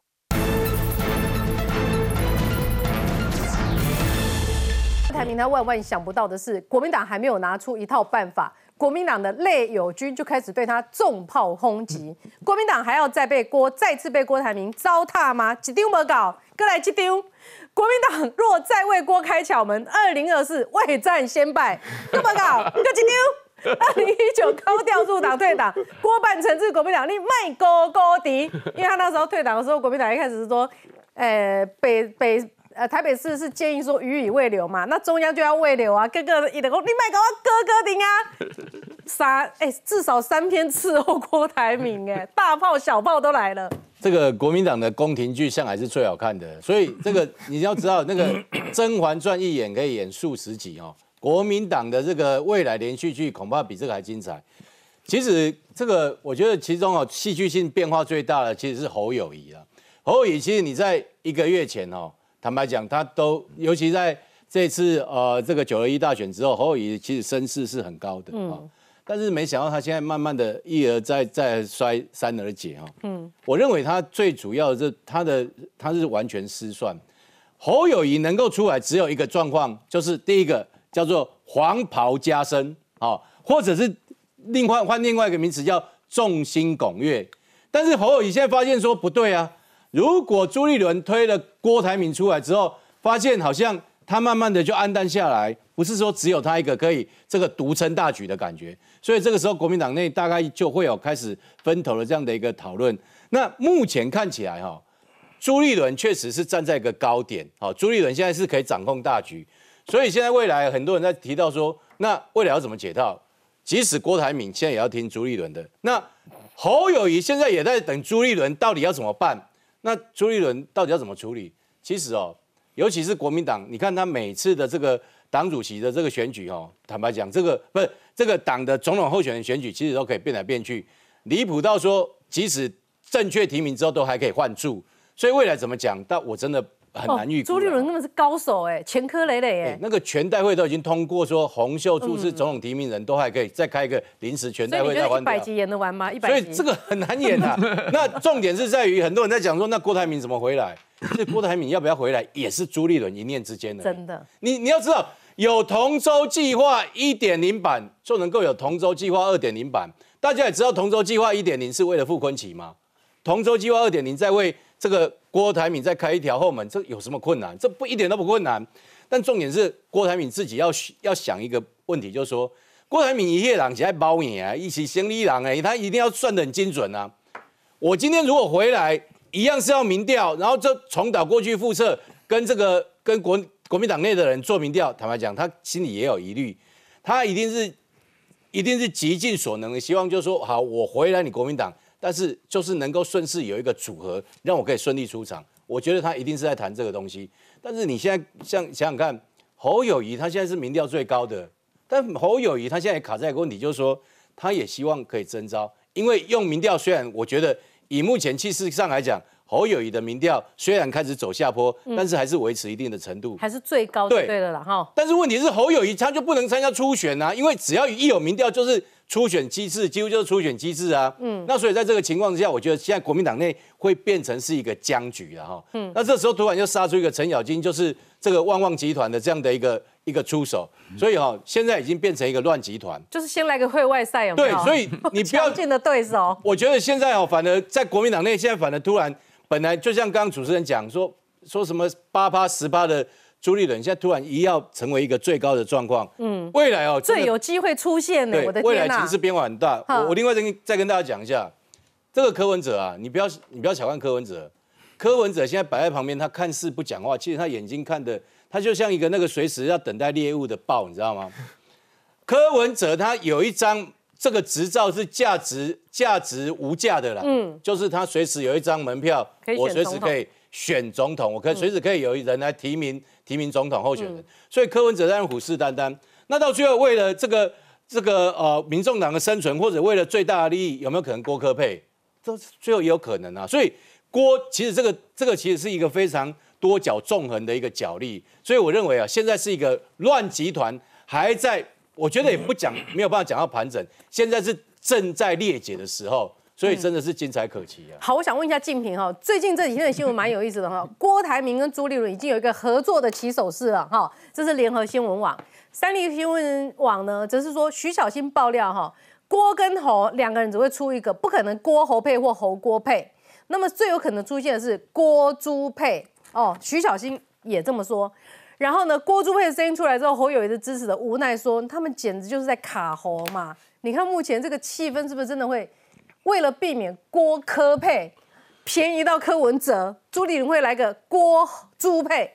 台明他万万想不到的是，国民党还没有拿出一套办法，国民党的内友军就开始对他重炮轰击。国民党还要再被郭再次被郭台铭糟蹋吗？一丢没搞，过来一丢。国民党若再为郭开巧门，二零二四未战先败，干嘛搞？你个金牛！二零一九高调入党退党，郭办惩治国民党，你卖高高敌，因为他那时候退党的时候，国民党一开始是说，呃，北北呃台北市是建议说予以未留嘛，那中央就要未留啊，各个一的讲你卖搞我哥哥顶啊，三哎至少三篇伺候郭台铭哎，大炮小炮都来了。
这个国民党的宫廷剧向来是最好看的，所以这个 你要知道，那个《甄嬛传》一演可以演数十集哦。国民党的这个未来连续剧恐怕比这个还精彩。其实这个我觉得其中哦戏剧性变化最大的其实是侯友谊啊。侯友谊其实你在一个月前哦，坦白讲他都，尤其在这次呃这个九二一大选之后，侯友谊其实声势是很高的啊。但是没想到他现在慢慢的一而再再衰三而竭哈，嗯，我认为他最主要的是他的他是完全失算，侯友谊能够出来只有一个状况，就是第一个叫做黄袍加身啊，或者是另换换另外一个名词叫众星拱月，但是侯友谊现在发现说不对啊，如果朱立伦推了郭台铭出来之后，发现好像他慢慢的就黯淡下来。不是说只有他一个可以这个独撑大局的感觉，所以这个时候国民党内大概就会有开始分头的这样的一个讨论。那目前看起来哈，朱立伦确实是站在一个高点，好，朱立伦现在是可以掌控大局，所以现在未来很多人在提到说，那未来要怎么解套？即使郭台铭现在也要听朱立伦的，那侯友谊现在也在等朱立伦到底要怎么办？那朱立伦到底要怎么处理？其实哦，尤其是国民党，你看他每次的这个。党主席的这个选举哦，坦白讲，这个不是这个党的总统候选人选举，其实都可以变来变去，离谱到说，即使正确提名之后，都还可以换注。所以未来怎么讲？但我真的很难预估。
朱立伦那么是高手哎，前科累累哎。
那个全代会都已经通过，说洪秀柱是总统提名人，都还可以再开一个临时全代会再换。
一百集演得完吗？一百
集。所以这个很难演啊。那重点是在于，很多人在讲说，那郭台铭怎么回来？这郭台铭要不要回来，也是朱立伦一念之间的。
真的。
你你要知道。有同舟计划一点零版，就能够有同舟计划二点零版。大家也知道，同舟计划一点零是为了傅昆萁吗？同舟计划二点零在为这个郭台铭再开一条后门，这有什么困难？这不一点都不困难。但重点是郭台铭自己要要想一个问题，就是说郭台铭一夜朗起来包你啊，一起行李郎哎，他一定要算得很精准啊。我今天如果回来，一样是要民调，然后就重蹈过去覆辙，跟这个跟国。国民党内的人做民调，坦白讲，他心里也有疑虑，他一定是一定是极尽所能的，希望就是说，好，我回来你国民党，但是就是能够顺势有一个组合，让我可以顺利出场。我觉得他一定是在谈这个东西。但是你现在像想想看，侯友谊他现在是民调最高的，但侯友谊他现在也卡在一个问题，就是说他也希望可以征召，因为用民调虽然我觉得以目前气势上来讲。侯友谊的民调虽然开始走下坡，但是还是维持一定的程度，
还是最高对对了哈。
但是问题是侯友谊他就不能参加初选啊，因为只要一有民调就是初选机制，几乎就是初选机制啊。嗯，那所以在这个情况之下，我觉得现在国民党内会变成是一个僵局了哈。嗯，那这时候突然就杀出一个程咬金，就是这个旺旺集团的这样的一个一个出手，所以哈现在已经变成一个乱集团，
就是先来个会外赛有没
有？对，所以你不要
见的对手。
我觉得现在哦，反而在国民党内现在反而突然。本来就像刚刚主持人讲说说什么八趴十趴的朱立伦，现在突然一要成为一个最高的状况，嗯，未来哦
最有机会出现呢，我的
未来情势变化很大。我我另外再跟再跟大家讲一下，这个柯文哲啊，你不要你不要小看柯文哲，柯文哲现在摆在旁边，他看似不讲话，其实他眼睛看的，他就像一个那个随时要等待猎物的豹，你知道吗？柯文哲他有一张。这个执照是价值价值无价的啦，嗯，就是他随时有一张门票，我随时可以选总统，我可以随时可以有人来提名提名总统候选人，所以柯文哲当然虎视眈眈。那到最后为了这个这个呃民众党的生存，或者为了最大的利益，有没有可能郭科配？这最后也有可能啊。所以郭其实这个这个其实是一个非常多角纵横的一个角力，所以我认为啊，现在是一个乱集团还在。我觉得也不讲，没有办法讲到盘整。现在是正在裂解的时候，所以真的是精彩可期啊。
好，我想问一下静平哈，最近这几天的新闻蛮有意思的哈。郭台铭跟朱立伦已经有一个合作的起手式了哈，这是联合新闻网。三立新闻网呢，则是说徐小新爆料哈，郭跟侯两个人只会出一个，不可能郭侯配或侯郭配。那么最有可能出现的是郭朱配哦，徐小新也这么说。然后呢，郭朱配的声音出来之后，侯友谊的支持的无奈说，他们简直就是在卡侯嘛。你看目前这个气氛是不是真的会为了避免郭科配便宜到柯文哲，朱立伦会来个郭朱配？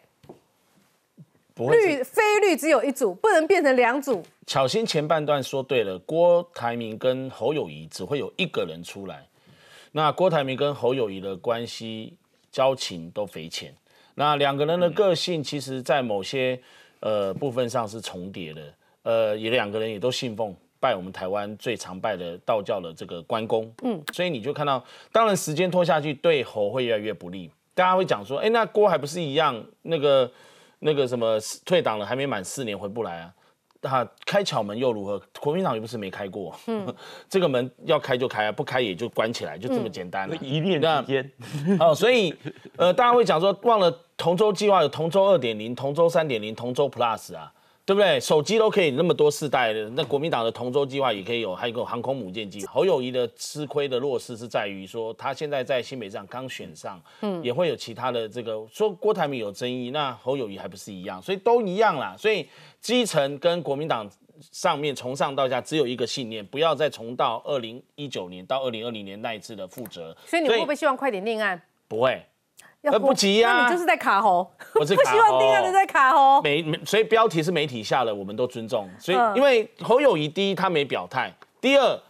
绿非绿只有一组，不能变成两组。
巧心前半段说对了，郭台铭跟侯友谊只会有一个人出来。那郭台铭跟侯友谊的关系交情都匪浅。那两个人的个性，其实在某些呃部分上是重叠的。呃，也两个人也都信奉拜我们台湾最常拜的道教的这个关公。嗯，所以你就看到，当然时间拖下去，对侯会越来越不利。大家会讲说，哎，那郭还不是一样，那个那个什么退党了，还没满四年回不来啊？他开巧门又如何？国民党又不是没开过，这个门要开就开啊，不开也就关起来，就这么简单了。
一念之间，
哦，所以呃，大家会讲说，忘了同舟计划有同舟二点零、同舟三点零、同舟 Plus 啊。对不对？手机都可以那么多世代的，那国民党的同舟计划也可以有，还有个航空母舰计划。侯友谊的吃亏的弱势是在于说，他现在在新北上刚选上，嗯，也会有其他的这个说郭台铭有争议，那侯友谊还不是一样，所以都一样啦。所以基层跟国民党上面从上到下只有一个信念，不要再重蹈二零一九年到二零二零年那一次的覆辙。
所以你会不会希望快点定案？
不会。那不急呀，
那你就是在卡喉，
不是
希望定案的在卡喉。
媒媒，所以标题是媒体下的，我们都尊重。所以因为侯友谊第一他没表态，第二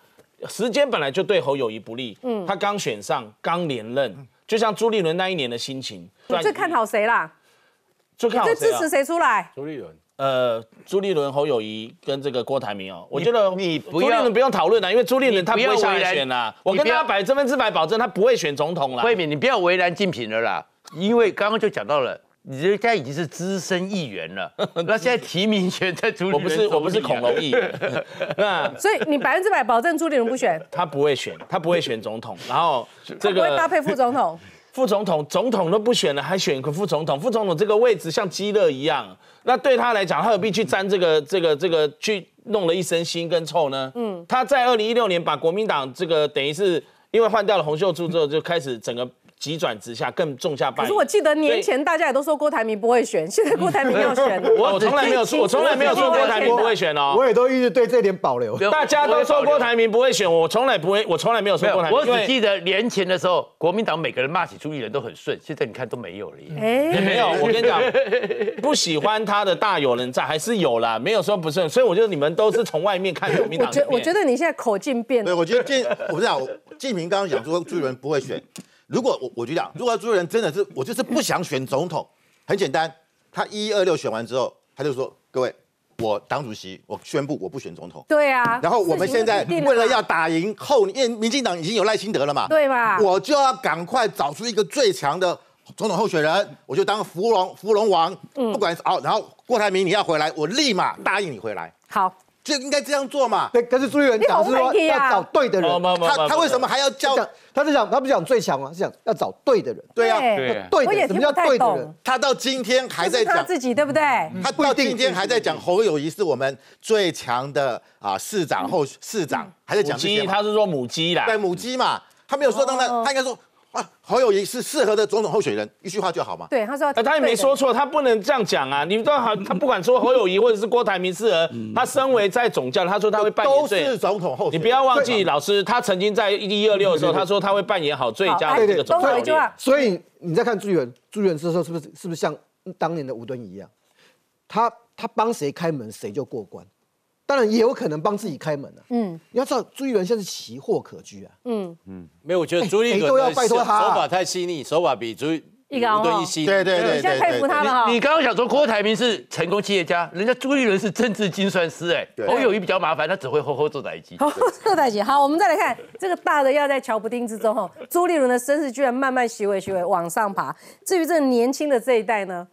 时间本来就对侯友谊不利。嗯，他刚选上，刚连任，就像朱立伦那一年的心情。
你最看好谁啦？
最看好
谁？啊支持谁出来？
朱立伦。
呃，朱立伦、侯友谊跟这个郭台铭哦，我觉得
你
朱立伦不用讨论了，因为朱立伦他不会下来选啦。我跟他百分之百保证，他不会选总统了。
慧敏，你不要为难竞品了啦，因为刚刚就讲到了，你人家已经是资深议员了，那现在提名权在朱立伦，
我不是我不是恐龙议员，
那所以你百分之百保证朱立伦不选，
他不会选，他不会选总统，然后
这个会搭配副总统。
副总统、总统都不选了，还选一个副总统？副总统这个位置像鸡肋一样，那对他来讲，他何必去沾这个、这个、这个，去弄了一身腥跟臭呢？嗯，他在二零一六年把国民党这个等于是因为换掉了洪秀柱之后，就开始整个急转直下，更种下败因。
可是我记得年前大家也都说郭台铭不会选，现在郭台铭要选 了。
我从来没有说，我从来没有说郭台铭不会选哦。
我也都一直对这点保留。
大家都说郭台铭不会选，我从来不会，我从来没有说郭台铭。
我只记得年前的时候，国民党每个人骂起朱立伦都很顺，现在你看都没有了。
哎，没有，我跟你讲，不喜欢他的大有人在，还是有啦，没有说不顺。所以我觉得你们都是从外面看国民党。
我觉我觉得你现在口径变了。
对，我觉得建，我不知道，季平刚刚讲说朱立伦不会选。如果我我就讲，如果朱立伦真的是我就是不想选总统，很简单，他一二六选完之后，他就说各位，我党主席，我宣布我不选总统。
对啊。
然后我们现在为了要打赢后，因为民进党已经有赖清德了嘛，
对吧？
我就要赶快找出一个最强的总统候选人，我就当芙蓉芙蓉王，不管哦，然后郭台铭你要回来，我立马答应你回来。
好。
就应该这样做嘛。
对，可是朱立伦讲是说要找对的人，
他他为什么还要叫？
他是讲他不讲最强吗？是讲要找对的人。
对啊，
对的。什么叫对的人？
他到今天还在讲
自己，对不对？
他到今天还在讲侯友谊是我们最强的啊市长后市长，还在讲
母鸡，他是说母鸡啦。
对母鸡嘛，他没有说当然，他应该说。啊，侯友谊是适合的总统候选人，一句话就好嘛。
对，他说，
他也没说错，他不能这样讲啊。你们都好，他不管说侯友谊或者是郭台铭适合，他身为在总教，他说他会扮演
都是总统候选
你不要忘记，老师他曾经在一二六的时候，他说他会扮演好最佳的这个总统。
所以你再看朱元，朱元的时候是不是是不是像当年的吴敦义一样，他他帮谁开门谁就过关。当然也有可能帮自己开门了。嗯，你要知道朱立伦现在是奇货可居啊。嗯
嗯，没有，我觉得朱立伦的手手法太细腻，手法比朱吴敦义细。
对对对，
现在佩服他了
你刚刚想说郭台铭是成功企业家，人家朱立伦是政治精算师哎。侯友谊比较麻烦，他只会吼吼做代机。
做代机。好，我们再来看这个大的要在乔布丁之中哈，朱立伦的身世居然慢慢徐尾徐尾往上爬。至于这个年轻的这一代呢，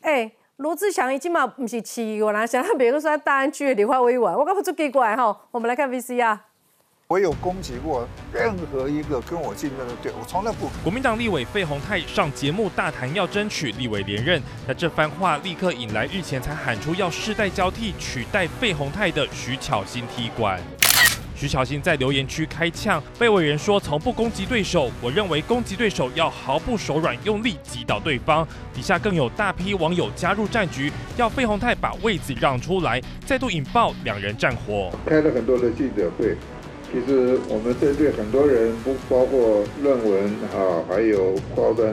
哎。罗志祥已经嘛不是七个啦，想他别个说大安区的梨花委员，我刚不出奇怪哈。我们来看 VCR。
我有攻击过任何一个跟我竞争的队，我从来不。
国民党立委费鸿泰上节目大谈要争取立委连任，那这番话立刻引来日前才喊出要世代交替取代费鸿泰的徐巧芯踢馆。徐巧芯在留言区开呛，被委员说从不攻击对手，我认为攻击对手要毫不手软，用力击倒对方。底下更有大批网友加入战局，要费鸿泰把位子让出来，再度引爆两人战火。
开了很多的记者会，其实我们针对很多人，不包括论文啊，还有高端。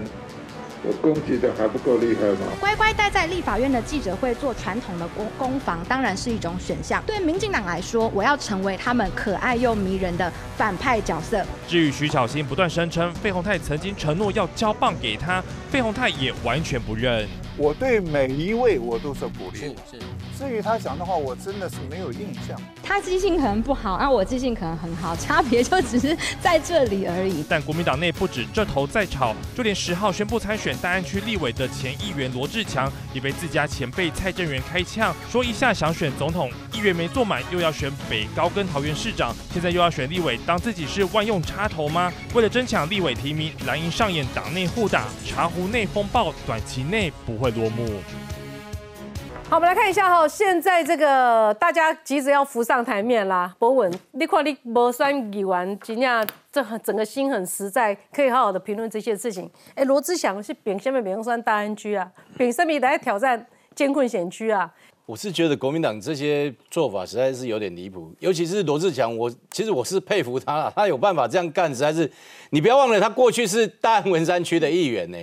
我攻击的还不够厉害吗？
乖乖待在立法院的记者会做传统的攻攻防，当然是一种选项。对民进党来说，我要成为他们可爱又迷人的反派角色。
至于徐小新不断声称费鸿泰曾经承诺要交棒给他，费鸿泰也完全不认。
我对每一位我都是鼓励。是。至于他讲的话，我真的是没有印象。
他记性可能不好，而我记性可能很好，差别就只是在这里而已。
但国民党内不止这头在吵，就连十号宣布参选大安区立委的前议员罗志强，也被自家前辈蔡正元开枪，说一下想选总统，议员没坐满，又要选北高跟桃园市长，现在又要选立委，当自己是万用插头吗？为了争抢立委提名，蓝营上演党内互打，茶壶内风暴，短期内不会落幕。
好，我们来看一下哈，现在这个大家急着要浮上台面啦。博文，你看你无算议完，今天这整个心很实在，可以好好的评论这些事情。哎，罗志祥是丙什么名算大安区啊？丙什么来挑战艰困险区啊？
我是觉得国民党这些做法实在是有点离谱，尤其是罗志祥，我其实我是佩服他了，他有办法这样干，实在是。你不要忘了，他过去是大安文山区的议员呢，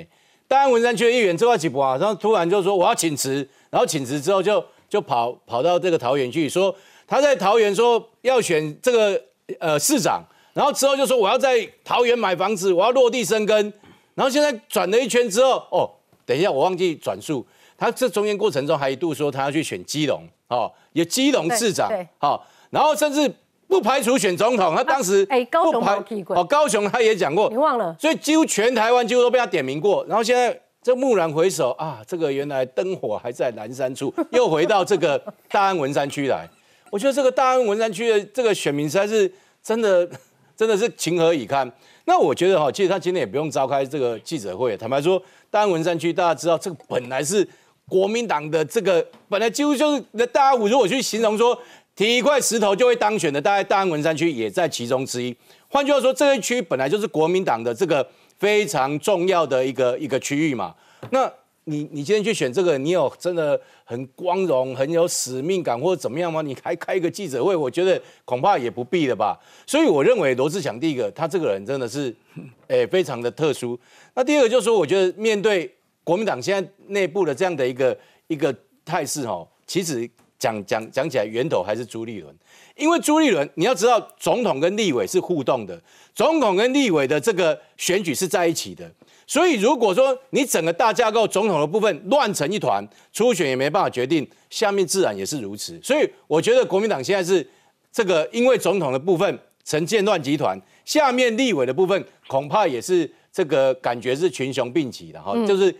大安文山区的议员做到几步啊？然后突然就说我要请辞。然后请辞之后就就跑跑到这个桃园去，说他在桃园说要选这个呃市长，然后之后就说我要在桃园买房子，我要落地生根。然后现在转了一圈之后，哦，等一下我忘记转述，他这中间过程中还一度说他要去选基隆，哦，有基隆市长，好，然后甚至不排除选总统。他当时
哎高雄
哦高雄他也讲过，
你忘了？
所以几乎全台湾几乎都被他点名过。然后现在。这蓦然回首啊，这个原来灯火还在南山处，又回到这个大安文山区来。我觉得这个大安文山区的这个选民实在是真的，真的是情何以堪。那我觉得哈，其实他今天也不用召开这个记者会。坦白说，大安文山区大家知道，这个本来是国民党的这个，本来几乎就是大家如果去形容说提一块石头就会当选的，大概大安文山区也在其中之一。换句话说，这一区本来就是国民党的这个。非常重要的一个一个区域嘛。那你你今天去选这个，你有真的很光荣、很有使命感或者怎么样吗？你还开一个记者会，我觉得恐怕也不必了吧。所以我认为罗志祥第一个，他这个人真的是，诶、非常的特殊。那第二个就是说，我觉得面对国民党现在内部的这样的一个一个态势哦，其实讲讲讲起来，源头还是朱立伦。因为朱立伦，你要知道，总统跟立委是互动的，总统跟立委的这个选举是在一起的。所以如果说你整个大架构总统的部分乱成一团，初选也没办法决定，下面自然也是如此。所以我觉得国民党现在是这个，因为总统的部分成建乱集团，下面立委的部分恐怕也是这个感觉是群雄并起的哈，
嗯
就是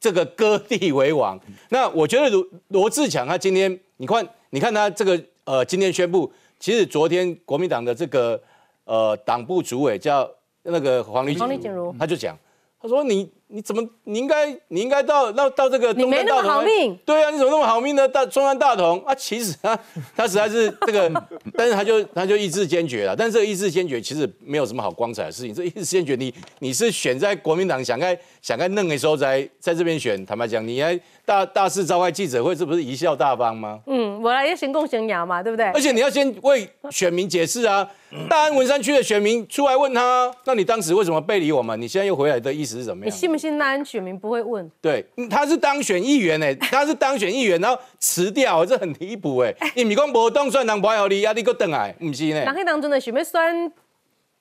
这个割地为王。那我觉得罗罗志强他今天，你看，你看他这个呃，今天宣布，其实昨天国民党的这个呃党部主委叫那个黄立
黄丽锦如
他就讲，他说你你怎么你应该你应该到到到这个
你没那么好命，
对啊，你怎么那么好命呢？大中山大同啊，其实他 他实在是这个，但是他就他就意志坚决了。但是这个意志坚决其实没有什么好光彩的事情。这意志坚决，你你是选在国民党想该想该弄的时候在在这边选，坦白讲，你还大大肆召开记者会，这不是贻笑大方吗？
嗯，我来要行共行牙嘛，对不对？
而且你要先为选民解释啊！大安文山区的选民出来问他，那你当时为什么背离我们？你现在又回来的意思是什么样？
你信不信大安选民不会问？
对，嗯他是当选议员哎，他是当选议员，然后辞掉，这很离谱哎！你不是讲无动算人不要你，啊你搁等来，唔是呢
人？迄当中的选要选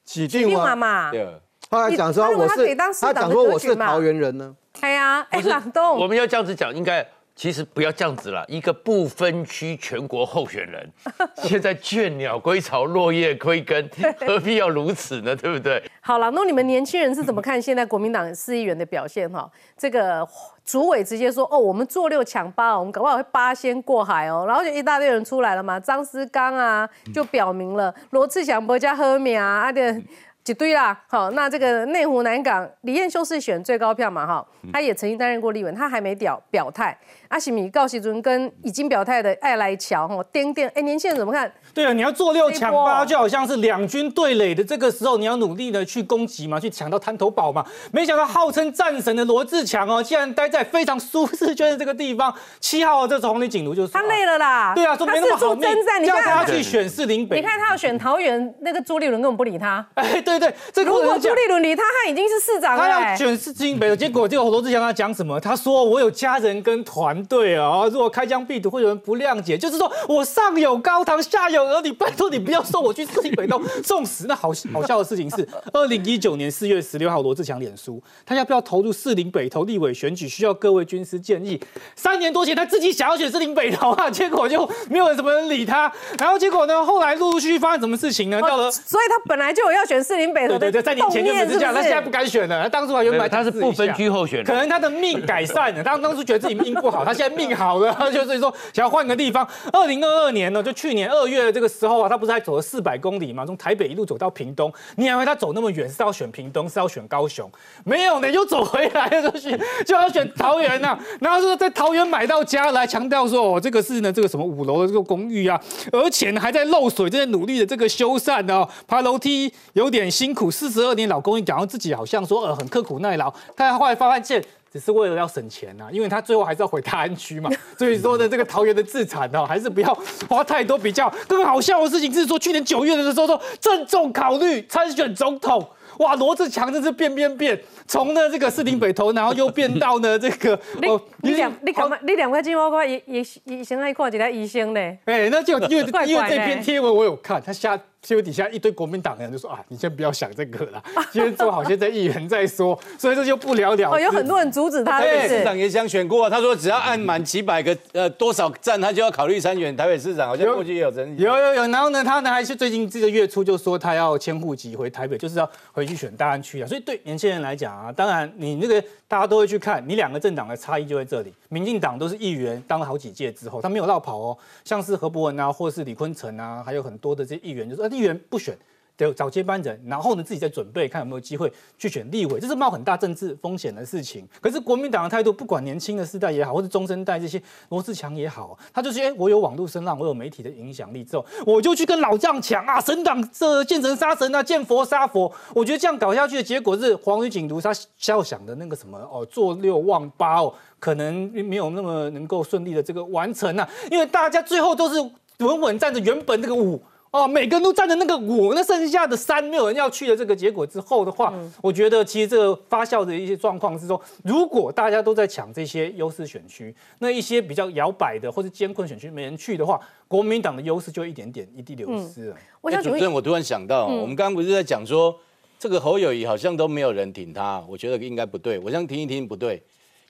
起
定嘛嘛，
对，
他还讲说我是
他
讲说我是桃园人呢，
哎呀，哎，朗东，
我们要这样子讲，应该其实不要这样子了。一个不分区全国候选人，现在倦鸟归巢，落叶归根，何必要如此呢？对不对？
好了，那你们年轻人是怎么看现在国民党市议员的表现？哈，这个主委直接说，哦，我们做六抢八，我们搞不好会八仙过海哦，然后就一大堆人出来了嘛，张思刚啊就表明了，罗志祥伯加赫米啊，啊的。一堆啦，好，那这个内湖南港李彦修是选最高票嘛，哈，他也曾经担任过立委，他还没表表态。阿西米告喜尊跟已经表态的艾来桥，吼，颠颠，哎，年轻人怎么看？
对啊，你要做六抢八，就好像是两军对垒的这个时候，你要努力的去攻击嘛，去抢到滩头堡嘛。没想到号称战神的罗志强哦，竟然待在非常舒适圈的这个地方。七号这次红领警如就是
他累了啦，
对啊，说没那么好命
是征战，你
叫
看
他去选士林北。
你看他要选桃园，那个朱立伦根本不理他。
哎，对对，这个
如果朱立伦理他，他已经是市长了、
他要
哎
选士林北的，结果结果罗志强他讲什么？他说我有家人跟团队啊，如果开疆辟土会有人不谅解，就是说我上有高堂，下有儿女，拜托你不要送我去士林北都送死。那好好笑的事情是，二零一九年四月十六号，罗志强脸书，他要不要投入士林北投立委选举，需要各位军师建议。三年多前他自己想要选士林北投啊，结果就没有人什么人理他。然后结果呢，后来陆陆续续发生什么事情呢？到了。
所以他本来就有要选士林北的
对对对，在年前就不是这样，他现在不敢选了。他当初还原本
他是不分区候选人
可能他的命改善了，他当初觉得自己命不好，他现在命好了，他就是说想要换个地方。二零二二年呢，就去年二月的这个时候啊，他不是还走了四百公里嘛，从台北一路走到屏东。你以为他走那么远是要选屏东，是要选高雄？没有呢，又走回来了，就选就要选桃园呐、然后说在桃园买到家来，强调说哦，这个是呢这个什么五楼的这个公寓啊，而且呢还在漏水，正在努力的这个修缮哦，爬楼梯有点辛苦。四十二年老公寓，讲到自己好像说呃很刻苦耐劳，但后来发现。只是为了要省钱呐、因为他最后还是要回大安区嘛，所以说呢，这个桃园的自产哦，还是不要花太多比较。更好笑的事情是说，去年九月的时候说郑重考虑参选总统，哇，罗志强真是变变变，从呢这个士林北投，然后又变到呢这个
你
哦，
你两你干嘛？你两块金我看医医医生爱看一个医生呢？
哎，那就因为因为这篇贴文我有看，他下贴文底下一堆国民党的人就说啊，你先不要想这个了，先做好现在议员再说，所以这就不了了之。
哦，有很多人阻止他，
台北
是不是？
市长也想选过啊，他说只要按满几百个呃多少站，他就要考虑参选台北市长，好像过去也有争议。
有有有，然后呢，他呢还是最近这个月初就说他要迁户籍回台北，就是要回去选大安区啊。所以对年轻人来讲啊，当然你那个大家都会去看，你两个政党的差异就在这里。民进党都是议员当了好几届之后，他没有绕跑哦，像是何伯文啊，或是李坤城啊，还有很多的这些议员，就是呃议员不选。得找接班人，然后呢自己再准备看有没有机会去选立委，这是冒很大政治风险的事情。可是国民党的态度，不管年轻的世代也好，或者中生代这些罗志强也好，他就是哎，我有网络声浪，我有媒体的影响力之后，我就去跟老将抢啊，神党这见神杀神啊，见佛杀佛。我觉得这样搞下去的结果是黄宇锦如他肖想的那个什么哦，做六望八哦，可能没有那么能够顺利的这个完成啊，因为大家最后都是稳稳站着原本这个五。哦，每个人都站着那个五，那剩下的三没有人要去的这个结果之后的话，我觉得其实这个发酵的一些状况是说，如果大家都在抢这些优势选区，那一些比较摇摆的或是艰困选区没人去的话，国民党的优势就一点点一滴流失了。
我想主任，我突然想到，我们刚刚不是在讲说这个侯友谊好像都没有人挺他，我觉得应该不对，我想听一听不对。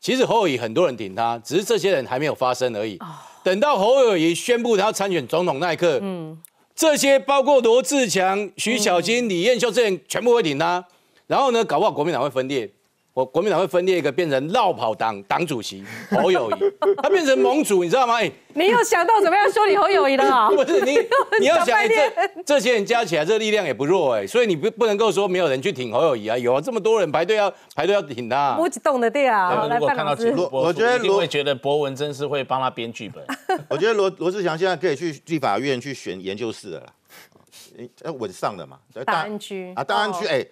其实侯友谊很多人挺他，只是这些人还没有发生而已。等到侯友谊宣布他要参选总统那一刻，嗯。这些包括罗志强、徐小金、李彦秀这些全部会挺他，然后呢，搞不好国民党会分裂。我国民党会分裂一个，变成绕跑党党主席侯友谊，他变成盟主，你知道吗？哎，
你又想到怎么样修理侯友谊了啊？
不是你，你要想这这些人加起来，这力量也不弱哎，所以你不不能够说没有人去挺侯友谊啊，有啊，这么多人排队要排队要挺他，
不动的对啊。
如果看到直播，
我觉得
罗会觉得博文真是会帮他编剧本。
我觉得罗罗志祥现在可以去立法院去选研究室了，哎，稳上的嘛，
大安区
啊，大安区哎。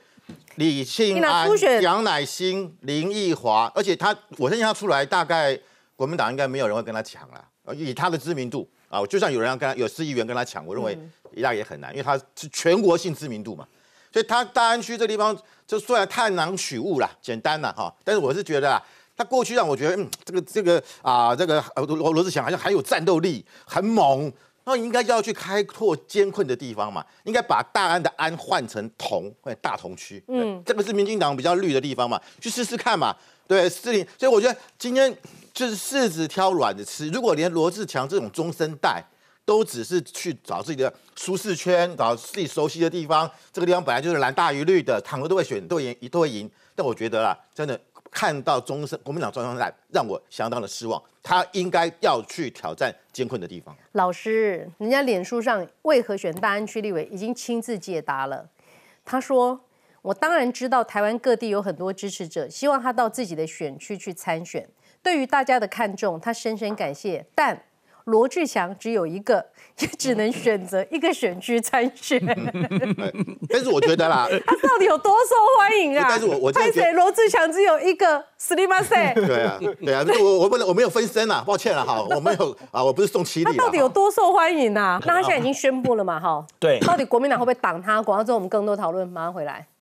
李庆安、杨乃新、林奕华，而且他，我相信他出来，大概国民党应该没有人会跟他抢了。以他的知名度啊，就算有人要跟他，有市议员跟他抢，我认为那也很难，因为他是全国性知名度嘛。所以他大安区这地方就虽然探囊取物啦，简单了哈，但是我是觉得啊，他过去让我觉得，嗯，这个这个啊，这个罗罗志祥好像很有战斗力，很猛。那应该要去开拓艰困的地方嘛？应该把大安的安换成同，或大同区。嗯，这个是民进党比较绿的地方嘛，去试试看嘛。对，司令。所以我觉得今天就是柿子挑软的吃。如果连罗志强这种中生代都只是去找自己的舒适圈，找自己熟悉的地方，这个地方本来就是蓝大于绿的，躺着都会选，都赢，都会赢。但我觉得啦，真的。看到中生国民党中生代，让我相当的失望。他应该要去挑战艰困的地方。
老师，人家脸书上为何选大安区立委已经亲自解答了。他说：“我当然知道台湾各地有很多支持者，希望他到自己的选区去参选。对于大家的看重，他深深感谢。但罗志祥只有一个。”也只能选择一个选区参选，
但是我觉得啦，
他到底有多受欢迎啊？
但是我我
派谁？罗志祥只有一个斯里马塞。
对啊，对啊，我我不能我没有分身啊，抱歉了哈，我没有啊，我不是送七礼。
他到底有多受欢迎啊？那他现在已经宣布了嘛？哈，
对，
到底国民党会不会挡他？广告之后我们更多讨论，马上回来。